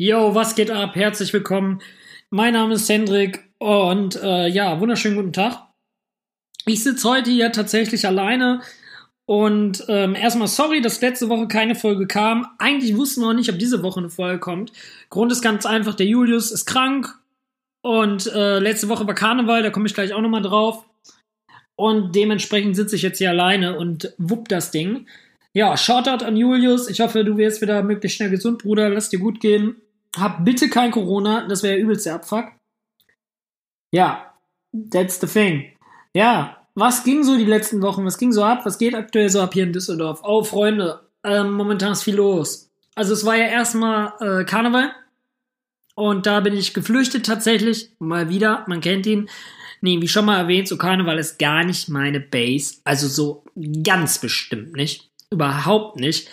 Yo, was geht ab? Herzlich willkommen. Mein Name ist Hendrik und äh, ja, wunderschönen guten Tag. Ich sitze heute hier tatsächlich alleine und ähm, erstmal sorry, dass letzte Woche keine Folge kam. Eigentlich wussten wir auch nicht, ob diese Woche eine Folge kommt. Grund ist ganz einfach, der Julius ist krank und äh, letzte Woche war Karneval, da komme ich gleich auch nochmal drauf. Und dementsprechend sitze ich jetzt hier alleine und wupp das Ding. Ja, Shoutout an Julius. Ich hoffe, du wirst wieder möglichst schnell gesund, Bruder. Lass dir gut gehen. Hab bitte kein Corona, das wäre übelst der Abfuck. Ja, that's the thing. Ja, was ging so die letzten Wochen? Was ging so ab? Was geht aktuell so ab hier in Düsseldorf? Oh, Freunde, ähm, momentan ist viel los. Also es war ja erstmal äh, Karneval. Und da bin ich geflüchtet tatsächlich. Mal wieder, man kennt ihn. Nee, wie schon mal erwähnt, so Karneval ist gar nicht meine Base. Also so ganz bestimmt nicht. Überhaupt nicht.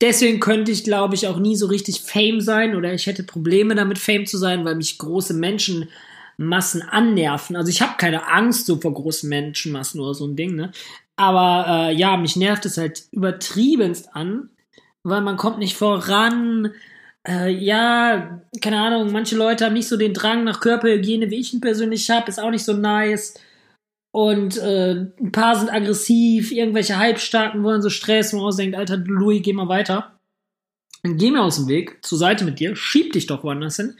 Deswegen könnte ich, glaube ich, auch nie so richtig Fame sein oder ich hätte Probleme damit, Fame zu sein, weil mich große Menschenmassen annerven. Also ich habe keine Angst so vor großen Menschenmassen oder so ein Ding, ne? Aber äh, ja, mich nervt es halt übertriebenst an, weil man kommt nicht voran. Äh, ja, keine Ahnung, manche Leute haben nicht so den Drang nach Körperhygiene, wie ich ihn persönlich habe, ist auch nicht so nice. Und äh, ein paar sind aggressiv, irgendwelche Halbstarken wollen so Stress, man ausdenkt, Alter, Louis, geh mal weiter. Dann geh mir aus dem Weg, zur Seite mit dir, schieb dich doch woanders hin.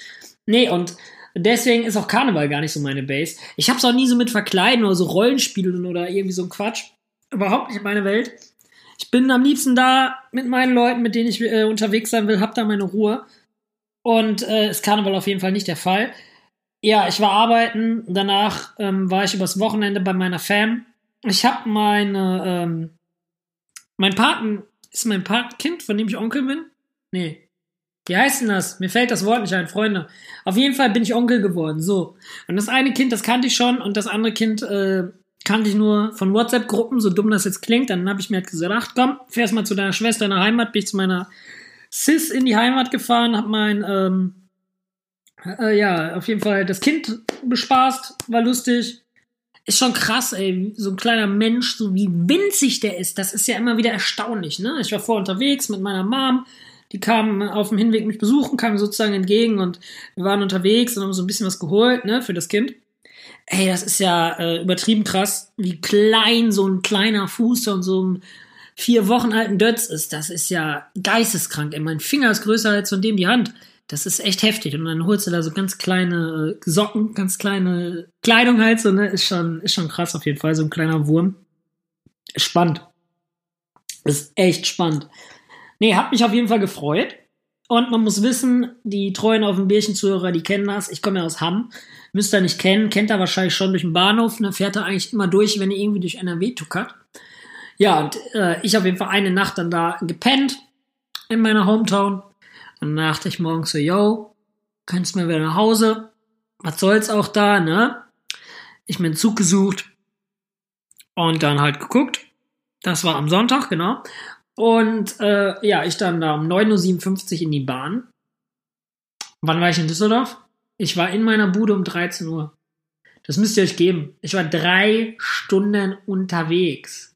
Nee, und deswegen ist auch Karneval gar nicht so meine Base. Ich hab's auch nie so mit Verkleiden oder so Rollenspielen oder irgendwie so ein Quatsch. Überhaupt nicht meine Welt. Ich bin am liebsten da mit meinen Leuten, mit denen ich äh, unterwegs sein will, hab da meine Ruhe. Und äh, ist Karneval auf jeden Fall nicht der Fall. Ja, ich war arbeiten. Danach ähm, war ich übers Wochenende bei meiner Fam. Ich habe meine, ähm, mein Paten, ist mein Patenkind, von dem ich Onkel bin? Nee. Wie heißt denn das? Mir fällt das Wort nicht ein, Freunde. Auf jeden Fall bin ich Onkel geworden, so. Und das eine Kind, das kannte ich schon und das andere Kind äh, kannte ich nur von WhatsApp-Gruppen, so dumm das jetzt klingt. Dann habe ich mir halt gesagt, komm, fährst mal zu deiner Schwester in der Heimat, bin ich zu meiner Sis in die Heimat gefahren, hab mein, ähm, äh, ja, auf jeden Fall das Kind bespaßt, war lustig. Ist schon krass, ey, so ein kleiner Mensch, so wie winzig der ist, das ist ja immer wieder erstaunlich, ne? Ich war vor unterwegs mit meiner Mom, die kam auf dem Hinweg mich besuchen, kam sozusagen entgegen und wir waren unterwegs und haben so ein bisschen was geholt, ne, für das Kind. Ey, das ist ja äh, übertrieben krass, wie klein so ein kleiner Fuß von so einem vier Wochen alten Dötz ist. Das ist ja geisteskrank. Ey, mein Finger ist größer als von dem die Hand. Das ist echt heftig. Und dann holst du da so ganz kleine äh, Socken, ganz kleine Kleidung halt so, ne? Ist schon, ist schon krass auf jeden Fall, so ein kleiner Wurm. Spannend. Ist echt spannend. Nee, hat mich auf jeden Fall gefreut. Und man muss wissen, die treuen auf dem Bärchen-Zuhörer, die kennen das. Ich komme ja aus Hamm. Müsst ihr nicht kennen. Kennt er wahrscheinlich schon durch den Bahnhof. Ne? Fährt er eigentlich immer durch, wenn er irgendwie durch NRW tuckert. Ja, und äh, ich auf jeden Fall eine Nacht dann da gepennt in meiner Hometown. Dann dachte ich morgens so, yo, kannst mir wieder nach Hause. Was soll's auch da, ne? Ich mir einen Zug gesucht und dann halt geguckt. Das war am Sonntag, genau. Und äh, ja, ich dann da um 9.57 Uhr in die Bahn. Wann war ich in Düsseldorf? Ich war in meiner Bude um 13 Uhr. Das müsst ihr euch geben. Ich war drei Stunden unterwegs.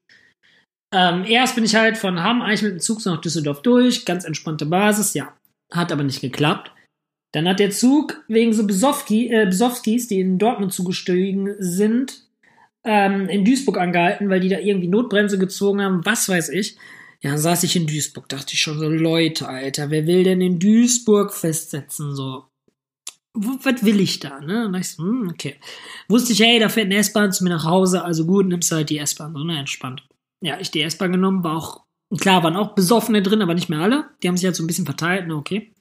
Ähm, erst bin ich halt von Hamm eigentlich mit dem Zug nach Düsseldorf durch, ganz entspannte Basis, ja. Hat aber nicht geklappt. Dann hat der Zug wegen so Besowski, äh, Besowskis, die in Dortmund zugestiegen sind, ähm, in Duisburg angehalten, weil die da irgendwie Notbremse gezogen haben, was weiß ich. Ja, dann saß ich in Duisburg, dachte ich schon so, Leute, Alter, wer will denn in Duisburg festsetzen, so? Was will ich da, ne? Und ich so, hm, okay. Wusste ich, hey, da fährt eine S-Bahn zu mir nach Hause, also gut, nimmst du halt die S-Bahn, so, ne, entspannt. Ja, ich die S-Bahn genommen, war auch Klar, waren auch Besoffene drin, aber nicht mehr alle. Die haben sich halt so ein bisschen verteilt, na okay.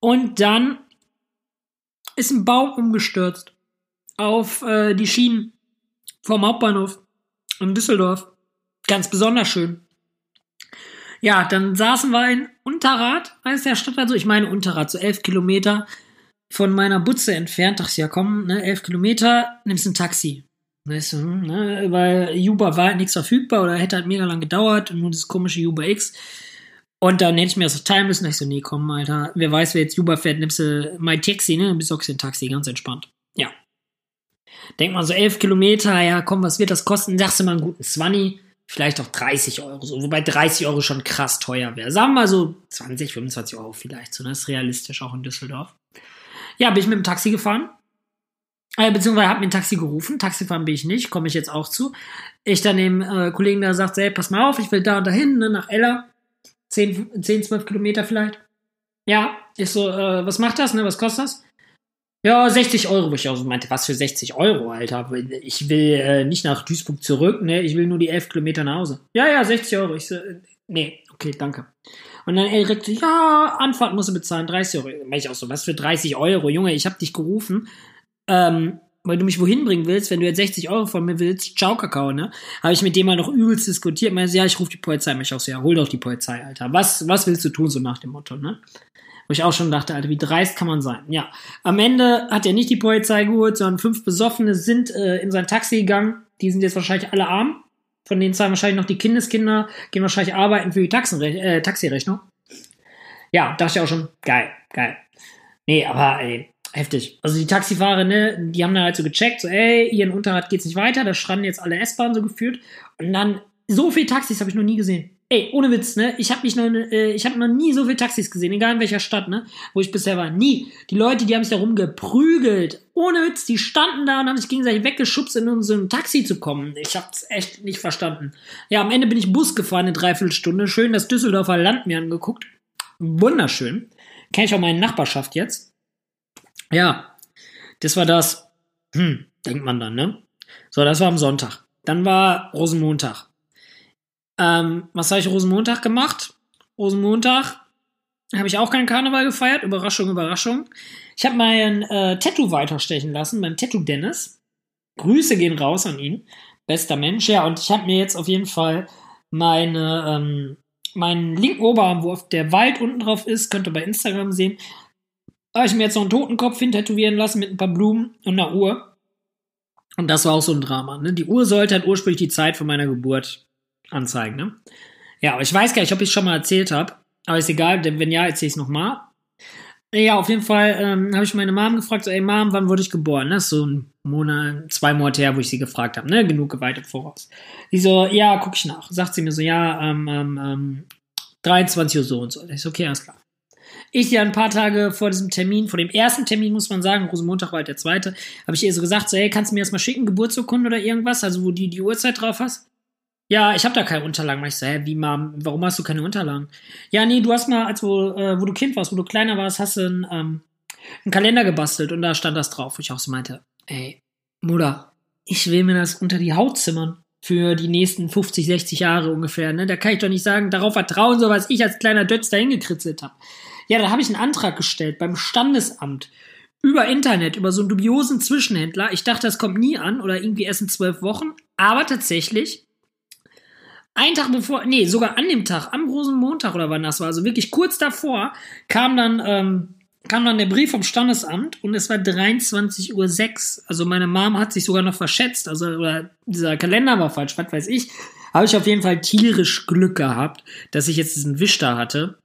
Und dann ist ein Baum umgestürzt auf äh, die Schienen vom Hauptbahnhof in Düsseldorf. Ganz besonders schön. Ja, dann saßen wir in Unterrad, als der Stadt, also ich meine Unterrad, so elf Kilometer von meiner Butze entfernt. Dachte ich, ja komm, ne, elf Kilometer, nimmst ein Taxi. Weißt du, ne? Weil Uber war halt nichts verfügbar oder hätte halt mega lang gedauert und nur das komische Uber X. Und dann hätte ich mir das teilen müssen. Ich so, nee, komm, Alter, wer weiß, wer jetzt Uber fährt, nimmst du mein Taxi, ne? Dann besorgst du ein Taxi, ganz entspannt. Ja. Denk mal so elf Kilometer, ja, komm, was wird das kosten? Sagst du mal einen guten Zwanni vielleicht auch 30 Euro, so, wobei 30 Euro schon krass teuer wäre. Sagen wir mal so 20, 25 Euro vielleicht, so, das ist realistisch auch in Düsseldorf. Ja, bin ich mit dem Taxi gefahren. Äh, beziehungsweise habe mir ein Taxi gerufen. Taxifahren bin ich nicht, komme ich jetzt auch zu. Ich dann dem äh, Kollegen da sagt, hey, pass mal auf, ich will da und dahin, ne, nach Ella. 10, 10, 12 Kilometer vielleicht. Ja, ich so, äh, was macht das, ne, was kostet das? Ja, 60 Euro, wo ich auch so meinte, was für 60 Euro, Alter? Ich will äh, nicht nach Duisburg zurück, ne? Ich will nur die 11 Kilometer nach Hause. Ja, ja, 60 Euro. Ich so, äh, nee, okay, danke. Und dann er direkt so, ja, Anfahrt musst du bezahlen, 30 Euro. Dann ich auch so, was für 30 Euro? Junge, ich hab dich gerufen, ähm, weil du mich wohin bringen willst, wenn du jetzt 60 Euro von mir willst, ciao Kakao, ne? Habe ich mit dem mal noch übelst diskutiert, meinte, ja, ich rufe die Polizei, mich auch so, ja, hol doch die Polizei, Alter. Was, was willst du tun, so nach dem Motto, ne? Wo ich auch schon dachte, Alter, wie dreist kann man sein? Ja, am Ende hat er nicht die Polizei geholt, sondern fünf Besoffene sind äh, in sein Taxi gegangen. Die sind jetzt wahrscheinlich alle arm. Von denen zahlen wahrscheinlich noch die Kindeskinder, gehen wahrscheinlich arbeiten für die Taxenre äh, Taxirechnung. Ja, dachte ich auch schon, geil, geil. Nee, aber ey, heftig. Also die Taxifahrer, ne, die haben dann halt so gecheckt, so, ey, hier in Unterrad geht's nicht weiter, da stranden jetzt alle S-Bahnen so geführt. Und dann, so viele Taxis habe ich noch nie gesehen. Ey, ohne Witz, ne? Ich habe noch, äh, ich noch nie so viele Taxis gesehen, egal in welcher Stadt, ne? Wo ich bisher war. Nie. Die Leute, die haben sich da rumgeprügelt. Ohne Witz, die standen da und haben sich gegenseitig weggeschubst, in ein Taxi zu kommen. Ich hab's echt nicht verstanden. Ja, am Ende bin ich Bus gefahren, eine Dreiviertelstunde. Schön das Düsseldorfer Land mir angeguckt. Wunderschön. Kenn ich auch meine Nachbarschaft jetzt. Ja, das war das. Hm, denkt man dann, ne? So, das war am Sonntag. Dann war Rosenmontag. Ähm, was habe ich Rosenmontag gemacht? Rosenmontag habe ich auch keinen Karneval gefeiert. Überraschung, Überraschung. Ich habe mein äh, Tattoo weiterstechen lassen, mein Tattoo Dennis. Grüße gehen raus an ihn. Bester Mensch. Ja, und ich habe mir jetzt auf jeden Fall meine, ähm, meinen linken Oberarm, wo der Wald unten drauf ist, könnt ihr bei Instagram sehen, habe ich mir jetzt noch einen Totenkopf hin tätowieren lassen mit ein paar Blumen und einer Uhr. Und das war auch so ein Drama. Ne? Die Uhr sollte halt ursprünglich die Zeit von meiner Geburt anzeigen, ne? Ja, aber ich weiß gar nicht, ob ich es schon mal erzählt habe. Aber ist egal, denn wenn ja, erzähle ich es nochmal. Ja, auf jeden Fall ähm, habe ich meine Mom gefragt, so, ey Mom, wann wurde ich geboren? Das ist so ein Monat, zwei Monate her, wo ich sie gefragt habe, ne? Genug geweitet voraus. Die so, ja, guck ich nach. Sagt sie mir so, ja, ähm, ähm, 23 Uhr so und so. Ich so, okay, alles klar. Ich ja ein paar Tage vor diesem Termin, vor dem ersten Termin muss man sagen, Rosenmontag war halt der zweite, habe ich ihr so gesagt, so, hey, kannst du mir das mal schicken, Geburtsurkunde oder irgendwas, also wo die die Uhrzeit drauf hast? Ja, ich habe da keine Unterlagen. Ich so, hä, wie, Mom, warum hast du keine Unterlagen? Ja, nee, du hast mal, als wo, äh, wo du Kind warst, wo du kleiner warst, hast du einen, ähm, einen Kalender gebastelt und da stand das drauf. Wo ich auch so meinte, ey, Mutter, ich will mir das unter die Haut zimmern für die nächsten 50, 60 Jahre ungefähr. Ne? Da kann ich doch nicht sagen, darauf vertrauen, so was ich als kleiner Dötz da hingekritzelt habe. Ja, da habe ich einen Antrag gestellt beim Standesamt über Internet, über so einen dubiosen Zwischenhändler. Ich dachte, das kommt nie an oder irgendwie erst in zwölf Wochen. Aber tatsächlich ein Tag bevor, nee, sogar an dem Tag, am großen Montag oder wann das war, also wirklich kurz davor, kam dann, ähm, kam dann der Brief vom Standesamt und es war 23.06 Uhr. Also meine Mom hat sich sogar noch verschätzt, also oder dieser Kalender war falsch, was weiß ich. Habe ich auf jeden Fall tierisch Glück gehabt, dass ich jetzt diesen Wisch da hatte.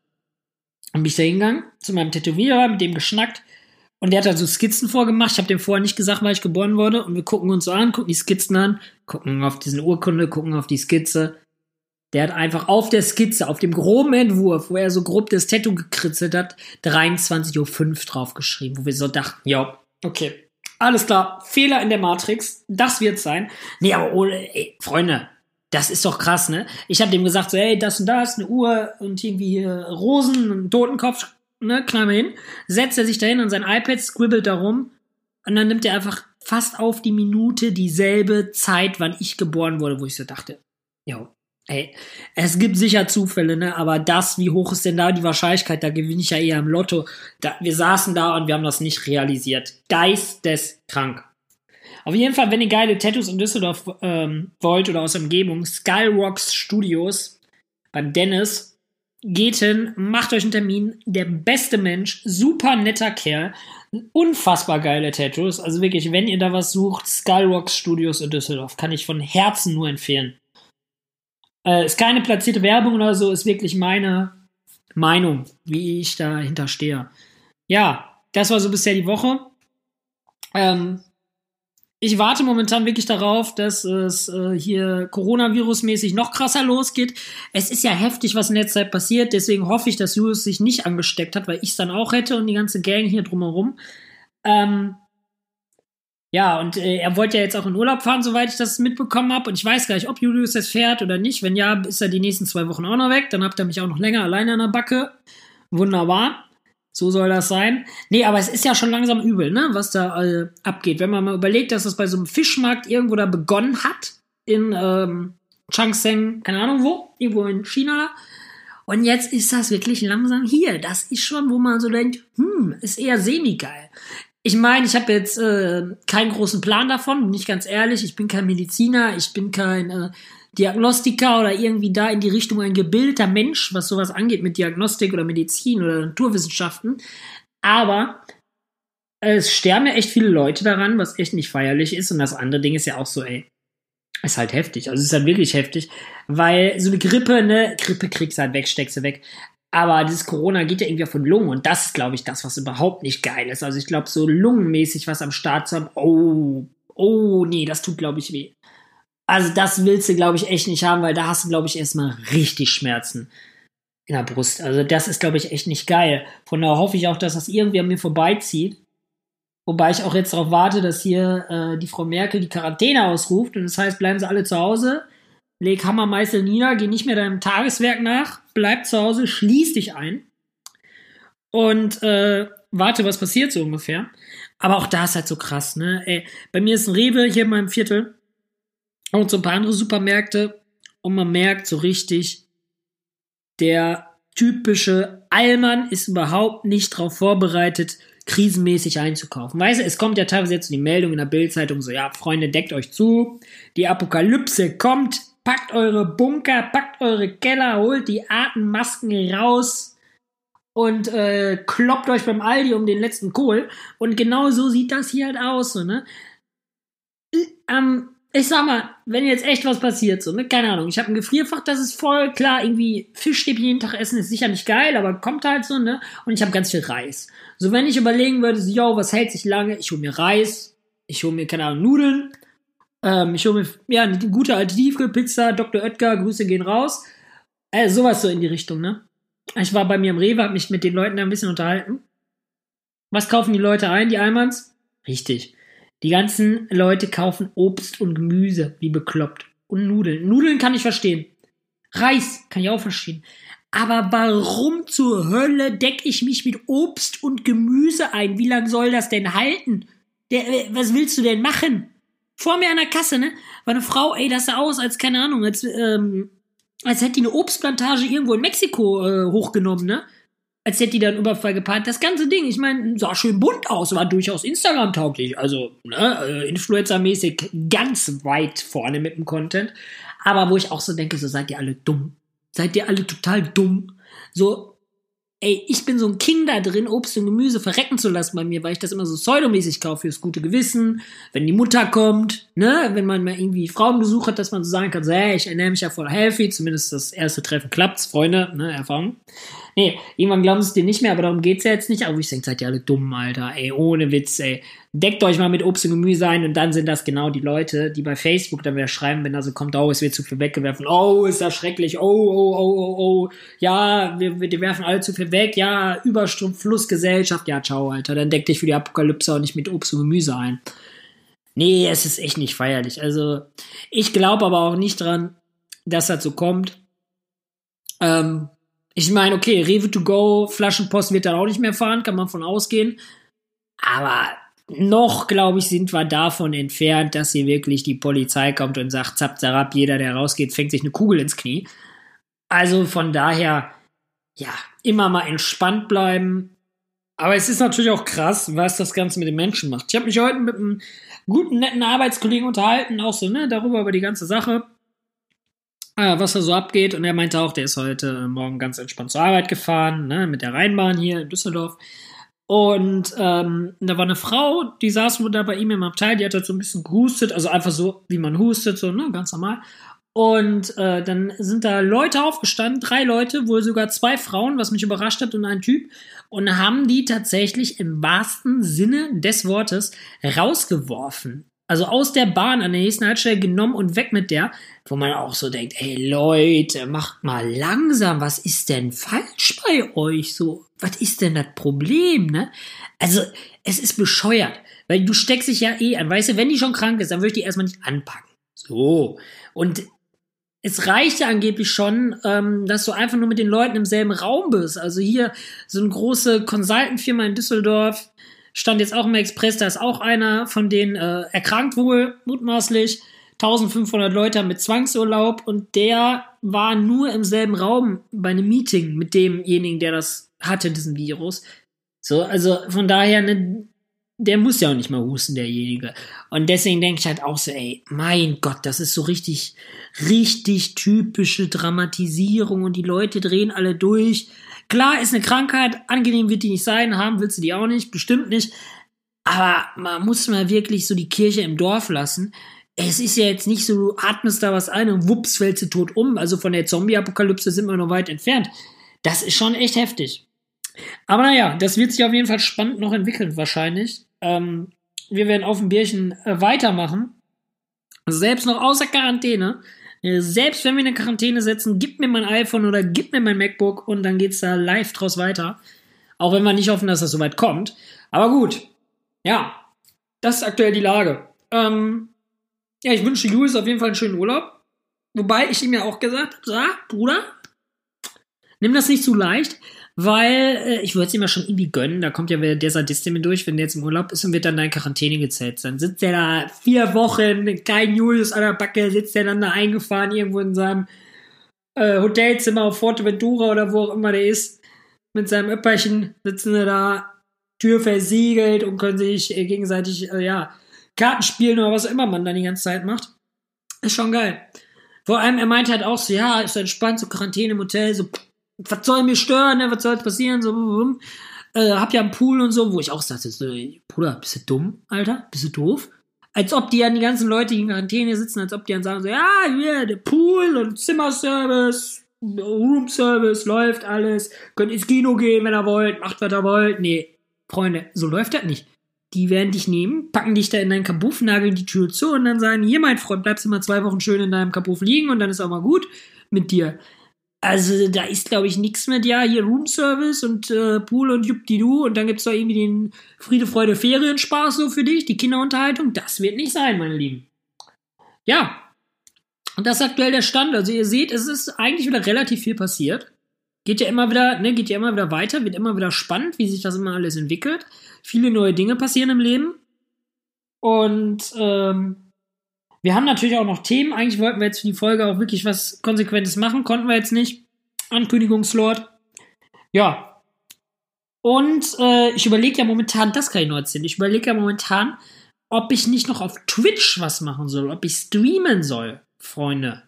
Und bin ich da hingegangen, zu meinem Tätowierer, mit dem geschnackt. Und der hat halt so Skizzen vorgemacht. Ich habe dem vorher nicht gesagt, weil ich geboren wurde. Und wir gucken uns so an, gucken die Skizzen an, gucken auf diesen Urkunde, gucken auf die Skizze. Der hat einfach auf der Skizze, auf dem groben Entwurf, wo er so grob das Tattoo gekritzelt hat, 23.05 Uhr draufgeschrieben, wo wir so dachten, ja, okay, alles klar, Fehler in der Matrix, das wird sein. Nee, aber ohne, ey, Freunde, das ist doch krass, ne? Ich habe dem gesagt, so, ey, das und das, eine Uhr und irgendwie äh, Rosen, einen Totenkopf, ne, knall mal hin. Setzt er sich dahin an sein iPad, scribbelt da rum und dann nimmt er einfach fast auf die Minute dieselbe Zeit, wann ich geboren wurde, wo ich so dachte, ja, Ey, es gibt sicher Zufälle, ne? Aber das, wie hoch ist denn da die Wahrscheinlichkeit? Da gewinne ich ja eher im Lotto. Da, wir saßen da und wir haben das nicht realisiert. Geisteskrank. Auf jeden Fall, wenn ihr geile Tattoos in Düsseldorf ähm, wollt oder aus der Umgebung, Skyrocks Studios beim Dennis, geht hin, macht euch einen Termin. Der beste Mensch, super netter Kerl, unfassbar geile Tattoos. Also wirklich, wenn ihr da was sucht, Skyrocks Studios in Düsseldorf, kann ich von Herzen nur empfehlen. Äh, ist keine platzierte Werbung oder so, ist wirklich meine Meinung, wie ich dahinter stehe. Ja, das war so bisher die Woche. Ähm, ich warte momentan wirklich darauf, dass es äh, hier Coronavirus-mäßig noch krasser losgeht. Es ist ja heftig, was in der Zeit passiert. Deswegen hoffe ich, dass Julius sich nicht angesteckt hat, weil ich es dann auch hätte und die ganze Gang hier drumherum. Ähm, ja, und äh, er wollte ja jetzt auch in Urlaub fahren, soweit ich das mitbekommen habe. Und ich weiß gar nicht, ob Julius jetzt fährt oder nicht. Wenn ja, ist er die nächsten zwei Wochen auch noch weg. Dann habt ihr mich auch noch länger alleine an der Backe. Wunderbar. So soll das sein. Nee, aber es ist ja schon langsam übel, ne, was da äh, abgeht. Wenn man mal überlegt, dass das bei so einem Fischmarkt irgendwo da begonnen hat, in ähm, Changseng, keine Ahnung wo, irgendwo in China. Und jetzt ist das wirklich langsam hier. Das ist schon, wo man so denkt, hm, ist eher semi-geil. Ich meine, ich habe jetzt äh, keinen großen Plan davon, bin ich ganz ehrlich. Ich bin kein Mediziner, ich bin kein äh, Diagnostiker oder irgendwie da in die Richtung ein gebildeter Mensch, was sowas angeht mit Diagnostik oder Medizin oder Naturwissenschaften. Aber es sterben ja echt viele Leute daran, was echt nicht feierlich ist. Und das andere Ding ist ja auch so, ey, ist halt heftig. Also es ist halt wirklich heftig, weil so eine Grippe, ne, Grippe kriegst du halt weg, steckst du weg. Aber dieses Corona geht ja irgendwie von Lungen und das ist, glaube ich, das, was überhaupt nicht geil ist. Also ich glaube, so lungenmäßig was am Start zu haben, oh, oh, nee, das tut, glaube ich, weh. Also das willst du, glaube ich, echt nicht haben, weil da hast du, glaube ich, erstmal richtig Schmerzen in der Brust. Also das ist, glaube ich, echt nicht geil. Von daher hoffe ich auch, dass das irgendwie an mir vorbeizieht. Wobei ich auch jetzt darauf warte, dass hier äh, die Frau Merkel die Quarantäne ausruft. Und das heißt, bleiben sie alle zu Hause, leg Hammer, Meißel nieder, geh nicht mehr deinem Tageswerk nach, bleib zu Hause, schließ dich ein und äh, warte, was passiert so ungefähr. Aber auch da ist halt so krass, ne? Ey, bei mir ist ein Rewe hier in meinem Viertel und so ein paar andere Supermärkte und man merkt so richtig, der typische Allmann ist überhaupt nicht darauf vorbereitet, krisenmäßig einzukaufen. Weißt du, es kommt ja teilweise jetzt die Meldung in der Bildzeitung so, ja, Freunde, deckt euch zu, die Apokalypse kommt, packt eure Bunker, packt eure Keller, holt die Atemmasken raus und äh, kloppt euch beim Aldi um den letzten Kohl. Und genau so sieht das hier halt aus, so, ne? Ähm, ich sag mal, wenn jetzt echt was passiert, so, ne, keine Ahnung, ich habe ein Gefrierfach, das ist voll, klar, irgendwie Fischstäbchen jeden Tag essen ist sicher nicht geil, aber kommt halt so, ne, und ich habe ganz viel Reis. So, wenn ich überlegen würde, so, yo, was hält sich lange, ich hole mir Reis, ich hole mir, keine Ahnung, Nudeln, ähm, ich hole mir, ja, eine gute alte Tiefkühlpizza, Dr. Oetker, Grüße gehen raus, äh, sowas so in die Richtung, ne. Ich war bei mir im Rewe, hab mich mit den Leuten da ein bisschen unterhalten. Was kaufen die Leute ein, die Almans? Richtig. Die ganzen Leute kaufen Obst und Gemüse, wie bekloppt. Und Nudeln. Nudeln kann ich verstehen. Reis kann ich auch verstehen. Aber warum zur Hölle decke ich mich mit Obst und Gemüse ein? Wie lange soll das denn halten? Der, äh, was willst du denn machen? Vor mir an der Kasse, ne? War eine Frau, ey, das sah aus, als, keine Ahnung, als, ähm, als hätte die eine Obstplantage irgendwo in Mexiko äh, hochgenommen, ne? Als hätte die dann Überfall gepaart. Das ganze Ding, ich meine, sah schön bunt aus, war durchaus Instagram-tauglich. Also, ne, äh, Influencer-mäßig ganz weit vorne mit dem Content. Aber wo ich auch so denke, so seid ihr alle dumm. Seid ihr alle total dumm. So, ey, ich bin so ein King da drin, Obst und Gemüse verrecken zu lassen bei mir, weil ich das immer so pseudomäßig kaufe fürs gute Gewissen. Wenn die Mutter kommt, ne, wenn man mal irgendwie Frauenbesuch hat, dass man so sagen kann, so, hey, ich ernähre mich ja voll healthy, zumindest das erste Treffen klappt's, Freunde, ne, Erfahrung. Nee, irgendwann glauben sie es dir nicht mehr, aber darum geht's ja jetzt nicht. Aber ich denke, seid ihr alle dumm, Alter. Ey, ohne Witz, ey. Deckt euch mal mit Obst und Gemüse ein und dann sind das genau die Leute, die bei Facebook dann wieder schreiben, wenn da so kommt, oh, es wird zu viel weggewerfen. Oh, ist das schrecklich. Oh, oh, oh, oh, oh. Ja, wir, wir werfen alle zu viel weg. Ja, Überstromflussgesellschaft. Ja, ciao, Alter. Dann deck dich für die Apokalypse auch nicht mit Obst und Gemüse ein. Nee, es ist echt nicht feierlich. Also, ich glaube aber auch nicht dran, dass das so kommt. Ähm, ich meine, okay, Rewe to go, Flaschenpost wird dann auch nicht mehr fahren, kann man von ausgehen. Aber noch, glaube ich, sind wir davon entfernt, dass hier wirklich die Polizei kommt und sagt, zapp, zarab, jeder, der rausgeht, fängt sich eine Kugel ins Knie. Also von daher, ja, immer mal entspannt bleiben. Aber es ist natürlich auch krass, was das Ganze mit den Menschen macht. Ich habe mich heute mit einem guten, netten Arbeitskollegen unterhalten, auch so, ne, darüber, über die ganze Sache was da so abgeht. Und er meinte auch, der ist heute Morgen ganz entspannt zur Arbeit gefahren, ne, mit der Rheinbahn hier in Düsseldorf. Und ähm, da war eine Frau, die saß da bei ihm im Abteil, die hat halt so ein bisschen gehustet, also einfach so, wie man hustet, so, ne, ganz normal. Und äh, dann sind da Leute aufgestanden, drei Leute, wohl sogar zwei Frauen, was mich überrascht hat, und ein Typ. Und haben die tatsächlich im wahrsten Sinne des Wortes rausgeworfen. Also aus der Bahn an der nächsten Haltestelle genommen und weg mit der, wo man auch so denkt, ey Leute, macht mal langsam, was ist denn falsch bei euch so? Was ist denn das Problem, ne? Also, es ist bescheuert, weil du steckst dich ja eh an, weißt du, wenn die schon krank ist, dann würde ich die erstmal nicht anpacken. So. Und es reicht ja angeblich schon, ähm, dass du einfach nur mit den Leuten im selben Raum bist. Also hier so eine große Consultant-Firma in Düsseldorf, stand jetzt auch im Express, da ist auch einer von denen äh, erkrankt wohl, mutmaßlich. 1500 Leute mit Zwangsurlaub und der war nur im selben Raum bei einem Meeting mit demjenigen, der das hatte, diesen Virus. So, also von daher, ne, der muss ja auch nicht mal husten, derjenige. Und deswegen denke ich halt auch so, ey, mein Gott, das ist so richtig, richtig typische Dramatisierung und die Leute drehen alle durch. Klar, ist eine Krankheit, angenehm wird die nicht sein, haben willst du die auch nicht, bestimmt nicht. Aber man muss mal wirklich so die Kirche im Dorf lassen. Es ist ja jetzt nicht so, du atmest da was ein und wups, fällst du tot um. Also von der Zombie-Apokalypse sind wir noch weit entfernt. Das ist schon echt heftig. Aber naja, das wird sich auf jeden Fall spannend noch entwickeln, wahrscheinlich. Ähm, wir werden auf dem Bierchen äh, weitermachen. Selbst noch außer Quarantäne äh, selbst wenn wir eine Quarantäne setzen, gib mir mein iPhone oder gib mir mein MacBook und dann geht's da live draus weiter. Auch wenn wir nicht hoffen, dass das soweit kommt. Aber gut. Ja, das ist aktuell die Lage. Ähm, ja, ich wünsche Julius auf jeden Fall einen schönen Urlaub. Wobei ich ihm ja auch gesagt habe, Bruder, nimm das nicht zu leicht weil äh, ich würde es ihm ja schon irgendwie gönnen. Da kommt ja der Sadist mit durch, wenn der jetzt im Urlaub ist und wird dann in Quarantäne gezählt. Dann sitzt der da vier Wochen, kein Julius an der Backe, sitzt der dann da eingefahren irgendwo in seinem äh, Hotelzimmer auf Forteventura oder wo auch immer der ist. Mit seinem Öpperchen sitzen sie da, Tür versiegelt und können sich äh, gegenseitig, äh, ja, Karten spielen oder was auch immer man dann die ganze Zeit macht. Ist schon geil. Vor allem, er meint halt auch so, ja, ist entspannt, so Quarantäne im Hotel, so, was soll mir stören, ne? was soll passieren, so, äh, hab ja einen Pool und so, wo ich auch sagte, so, Bruder, bist du dumm, Alter, bist du doof? Als ob die an die ganzen Leute, in Quarantäne sitzen, als ob die dann sagen so, ja, hier, der Pool und Zimmerservice, Roomservice, läuft alles, könnt ins Kino gehen, wenn ihr wollt, macht, was ihr wollt. Nee, Freunde, so läuft das nicht. Die werden dich nehmen, packen dich da in deinen Kabuff, nageln die Tür zu und dann sagen, hier, mein Freund, bleibst mal zwei Wochen schön in deinem Kabuff liegen und dann ist auch mal gut mit dir. Also da ist, glaube ich, nichts mit, ja, hier Roomservice und äh, Pool und Juppdidu und dann gibt es doch irgendwie den Friede, Freude, Ferienspaß so für dich, die Kinderunterhaltung. Das wird nicht sein, meine Lieben. Ja, und das ist aktuell der Stand. Also ihr seht, es ist eigentlich wieder relativ viel passiert. Geht ja immer wieder, ne, geht ja immer wieder weiter, wird immer wieder spannend, wie sich das immer alles entwickelt. Viele neue Dinge passieren im Leben. Und ähm, wir haben natürlich auch noch Themen. Eigentlich wollten wir jetzt für die Folge auch wirklich was Konsequentes machen. Konnten wir jetzt nicht. Ankündigungslord. Ja. Und äh, ich überlege ja momentan, das kann ich nur erzählen. Ich überlege ja momentan, ob ich nicht noch auf Twitch was machen soll, ob ich streamen soll, Freunde.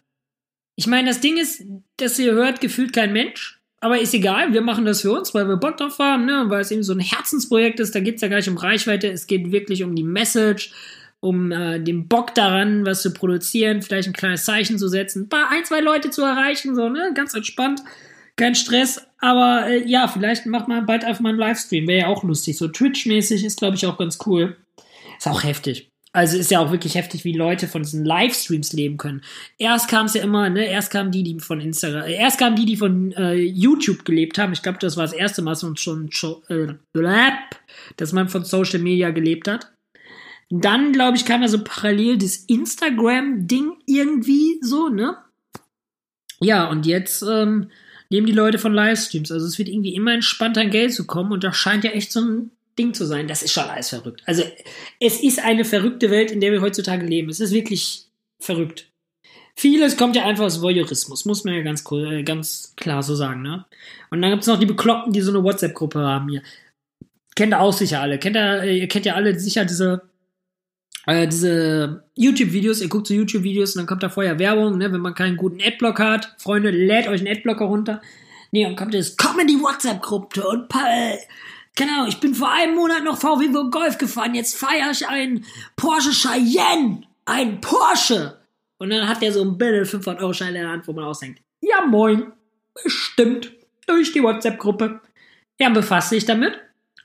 Ich meine, das Ding ist, dass ihr hört, gefühlt kein Mensch. Aber ist egal, wir machen das für uns, weil wir Bock drauf haben, ne? weil es eben so ein Herzensprojekt ist. Da geht es ja gar nicht um Reichweite, es geht wirklich um die Message, um äh, den Bock daran, was zu produzieren, vielleicht ein kleines Zeichen zu setzen, ein paar, ein, zwei Leute zu erreichen, so, ne? Ganz entspannt, kein Stress. Aber äh, ja, vielleicht macht man bald einfach mal einen Livestream, wäre ja auch lustig. So Twitch-mäßig ist, glaube ich, auch ganz cool. Ist auch heftig. Also ist ja auch wirklich heftig, wie Leute von diesen Livestreams leben können. Erst kam es ja immer, ne, erst kamen die, die von Instagram, äh, erst kamen die, die von äh, YouTube gelebt haben. Ich glaube, das war das erste Mal, dass man schon, schon äh, dass man von Social Media gelebt hat. Dann, glaube ich, kam ja so parallel das Instagram-Ding irgendwie so, ne? Ja, und jetzt ähm, nehmen die Leute von Livestreams. Also es wird irgendwie immer entspannter an Geld zu kommen und das scheint ja echt so ein Ding zu sein. Das ist schon alles verrückt. Also es ist eine verrückte Welt, in der wir heutzutage leben. Es ist wirklich verrückt. Vieles kommt ja einfach aus Voyeurismus, muss man ja ganz, äh, ganz klar so sagen, ne? Und dann gibt es noch die Bekloppten, die so eine WhatsApp-Gruppe haben hier. Kennt ihr auch sicher alle. Kennt ihr, ihr kennt ja alle sicher diese äh, diese YouTube-Videos, ihr guckt so YouTube-Videos und dann kommt da vorher Werbung, ne, wenn man keinen guten Adblock hat. Freunde, lädt euch einen Adblocker runter. Nee, dann kommt das Comedy-WhatsApp-Gruppe und äh, genau, ich bin vor einem Monat noch VW Golf gefahren, jetzt feiere ich einen Porsche Cheyenne. Ein Porsche! Und dann hat der so ein Bild 500 Euro Schein in der Hand, wo man ausdenkt, ja moin, bestimmt, durch die WhatsApp-Gruppe. Ja, befasst sich damit.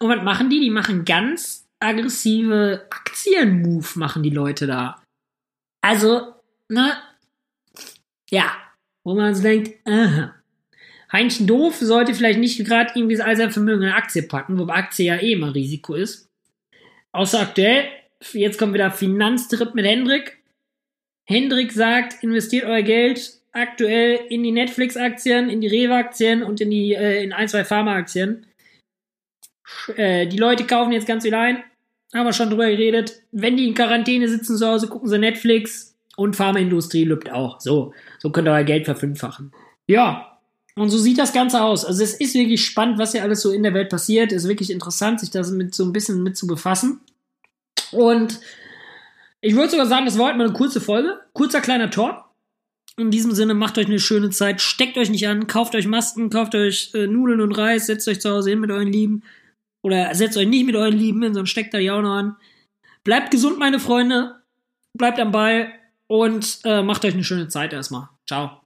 Und was machen die? Die machen ganz aggressive Aktienmove machen die Leute da. Also, ne? Ja, wo man so denkt, aha. Heinchen Doof sollte vielleicht nicht gerade irgendwie all sein Vermögen in Aktie packen, wobei Aktie ja eh immer Risiko ist. Außer aktuell, jetzt kommt wieder Finanztrip mit Hendrik. Hendrik sagt, investiert euer Geld aktuell in die Netflix-Aktien, in die Rewe-Aktien und in die äh, in ein, zwei Pharma-Aktien. Äh, die Leute kaufen jetzt ganz viel ein. Haben wir schon drüber geredet. Wenn die in Quarantäne sitzen zu Hause, gucken sie Netflix und Pharmaindustrie lübt auch. So, so könnt ihr euer Geld verfünffachen. Ja, und so sieht das Ganze aus. Also es ist wirklich spannend, was hier alles so in der Welt passiert. Ist wirklich interessant, sich da mit so ein bisschen mit zu befassen. Und ich würde sogar sagen, das war heute mal eine kurze Folge. Kurzer kleiner Talk. In diesem Sinne, macht euch eine schöne Zeit, steckt euch nicht an, kauft euch Masken, kauft euch äh, Nudeln und Reis, setzt euch zu Hause hin mit euren Lieben. Oder setzt euch nicht mit euren Lieben hin, sondern steckt da die auch noch an. Bleibt gesund, meine Freunde. Bleibt am Ball und äh, macht euch eine schöne Zeit erstmal. Ciao.